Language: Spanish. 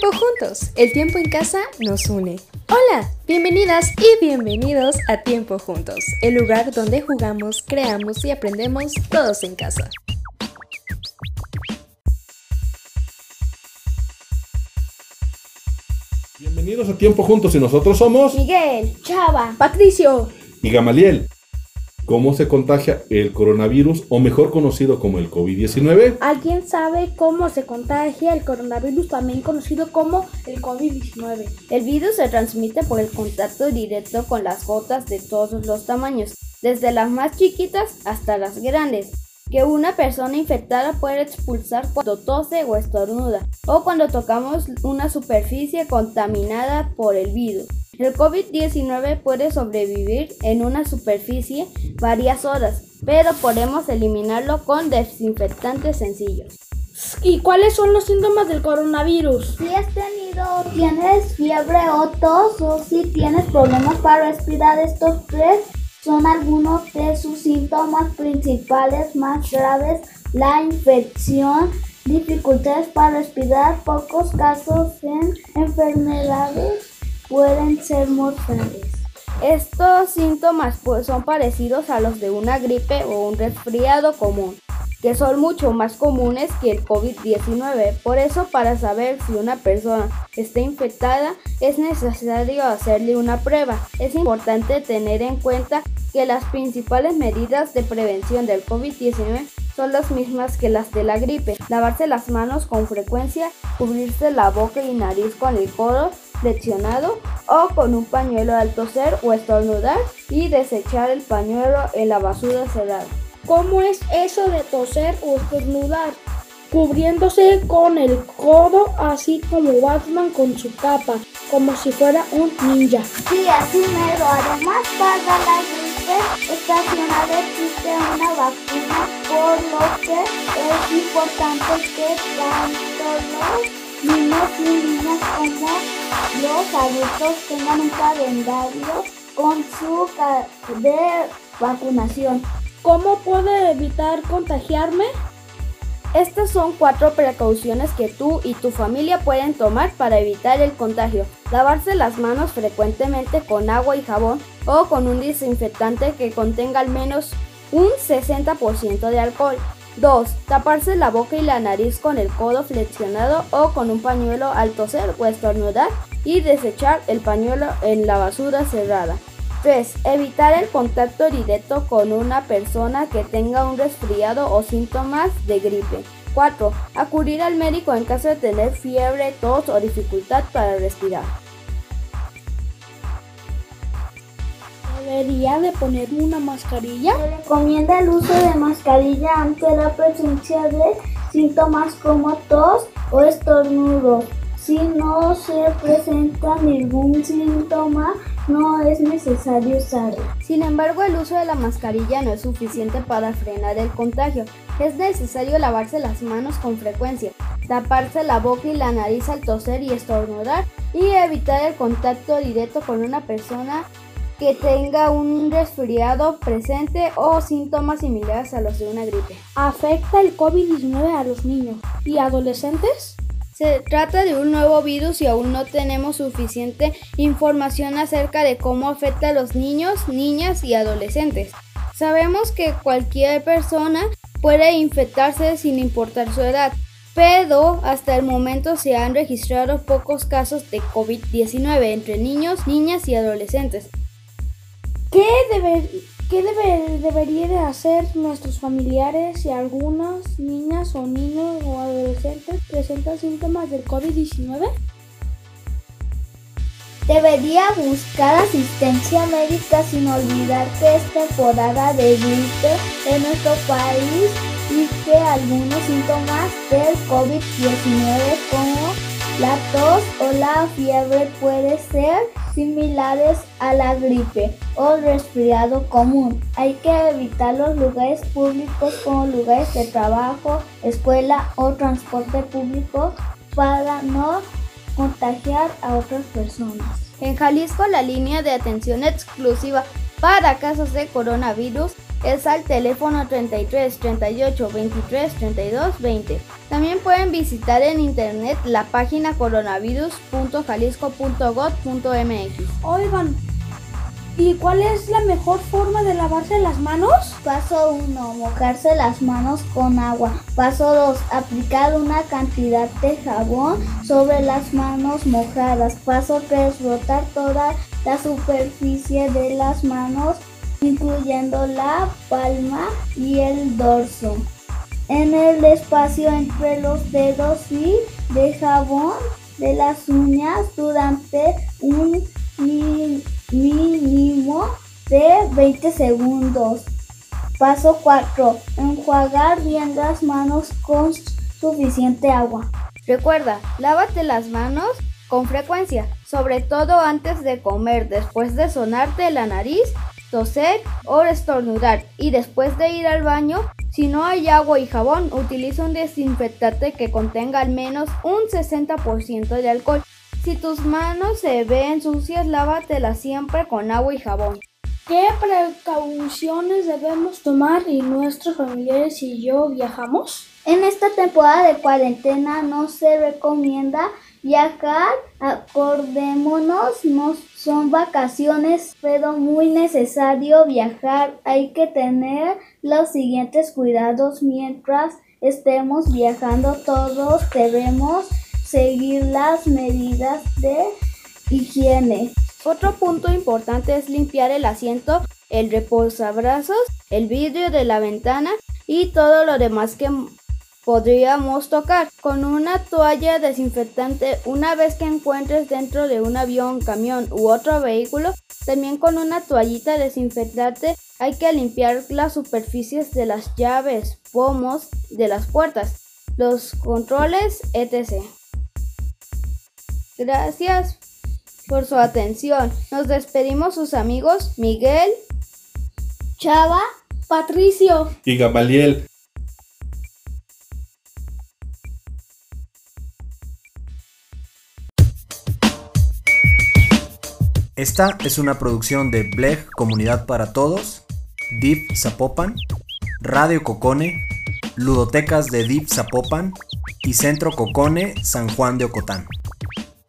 Tiempo juntos, el tiempo en casa nos une. Hola, bienvenidas y bienvenidos a Tiempo juntos, el lugar donde jugamos, creamos y aprendemos todos en casa. Bienvenidos a Tiempo juntos y nosotros somos Miguel, Chava, Patricio y Gamaliel. ¿Cómo se contagia el coronavirus o mejor conocido como el COVID-19? ¿Alguien sabe cómo se contagia el coronavirus, también conocido como el COVID-19? El virus se transmite por el contacto directo con las gotas de todos los tamaños, desde las más chiquitas hasta las grandes, que una persona infectada puede expulsar cuando tose o estornuda, o cuando tocamos una superficie contaminada por el virus. El COVID-19 puede sobrevivir en una superficie varias horas, pero podemos eliminarlo con desinfectantes sencillos. ¿Y cuáles son los síntomas del coronavirus? Si has tenido, tienes fiebre o tos o si tienes problemas para respirar, estos tres son algunos de sus síntomas principales más graves. La infección, dificultades para respirar, pocos casos en enfermedades pueden ser mortales. Estos síntomas pues, son parecidos a los de una gripe o un resfriado común, que son mucho más comunes que el COVID-19. Por eso, para saber si una persona está infectada, es necesario hacerle una prueba. Es importante tener en cuenta que las principales medidas de prevención del COVID-19 son las mismas que las de la gripe. Lavarse las manos con frecuencia, cubrirse la boca y nariz con el codo flexionado o con un pañuelo al toser o estornudar y desechar el pañuelo en la basura cerrada. ¿Cómo es eso de toser o estornudar? Cubriéndose con el codo así como Batman con su capa, como si fuera un ninja. Sí, así mero. Además, para la gripe estacional existe una vacuna, por lo que es importante que tanto los niños y niñas adultos tengan un calendario con su de vacunación. ¿Cómo puedo evitar contagiarme? Estas son cuatro precauciones que tú y tu familia pueden tomar para evitar el contagio. Lavarse las manos frecuentemente con agua y jabón o con un desinfectante que contenga al menos un 60% de alcohol. 2. Taparse la boca y la nariz con el codo flexionado o con un pañuelo al toser o estornudar y desechar el pañuelo en la basura cerrada. 3. Evitar el contacto directo con una persona que tenga un resfriado o síntomas de gripe. 4. Acudir al médico en caso de tener fiebre, tos o dificultad para respirar. ¿Debería de ponerme una mascarilla? Se recomienda el uso de mascarilla ante la presencia de síntomas como tos o estornudo. Si no se presenta ningún síntoma, no es necesario usarla. Sin embargo, el uso de la mascarilla no es suficiente para frenar el contagio. Es necesario lavarse las manos con frecuencia, taparse la boca y la nariz al toser y estornudar y evitar el contacto directo con una persona que tenga un resfriado presente o síntomas similares a los de una gripe. ¿Afecta el COVID-19 a los niños y adolescentes? Se trata de un nuevo virus y aún no tenemos suficiente información acerca de cómo afecta a los niños, niñas y adolescentes. Sabemos que cualquier persona puede infectarse sin importar su edad, pero hasta el momento se han registrado pocos casos de COVID-19 entre niños, niñas y adolescentes. ¿Qué, debe, qué debe, debería de hacer nuestros familiares si algunas niñas o niños o adolescentes presentan síntomas del COVID-19? Debería buscar asistencia médica sin olvidar que es temporada de gripe en nuestro país y que algunos síntomas del COVID-19 como la tos o la fiebre pueden ser similares a la gripe o resfriado común. Hay que evitar los lugares públicos como lugares de trabajo, escuela o transporte público para no contagiar a otras personas. En Jalisco, la línea de atención exclusiva Para casos de coronavirus, es al teléfono 33 38 23 32 20. También pueden visitar en internet la página coronavirus.jalisco.gov.mx. Oigan, ¿y cuál es la mejor forma de lavarse las manos? Paso 1. Mojarse las manos con agua. Paso 2. Aplicar una cantidad de jabón sobre las manos mojadas. Paso 3. Rotar toda la superficie de las manos incluyendo la palma y el dorso. En el espacio entre los dedos y de jabón de las uñas durante un mínimo de 20 segundos. Paso 4. Enjuagar bien las manos con suficiente agua. Recuerda, lávate las manos con frecuencia, sobre todo antes de comer, después de sonarte la nariz toser o estornudar y después de ir al baño, si no hay agua y jabón, utiliza un desinfectante que contenga al menos un 60% de alcohol. Si tus manos se ven sucias, lávatelas siempre con agua y jabón. ¿Qué precauciones debemos tomar y nuestros familiares y yo viajamos? En esta temporada de cuarentena no se recomienda Viajar, acordémonos, no son vacaciones, pero muy necesario viajar. Hay que tener los siguientes cuidados mientras estemos viajando. Todos debemos seguir las medidas de higiene. Otro punto importante es limpiar el asiento, el reposabrazos, el vidrio de la ventana y todo lo demás que podríamos tocar con una toalla desinfectante una vez que encuentres dentro de un avión, camión u otro vehículo. También con una toallita desinfectante hay que limpiar las superficies de las llaves, pomos de las puertas, los controles, etc. Gracias por su atención. Nos despedimos sus amigos Miguel, Chava, Patricio y Gamaliel. Esta es una producción de Bleg Comunidad para Todos, Deep Zapopan, Radio Cocone, Ludotecas de Deep Zapopan y Centro Cocone San Juan de Ocotán.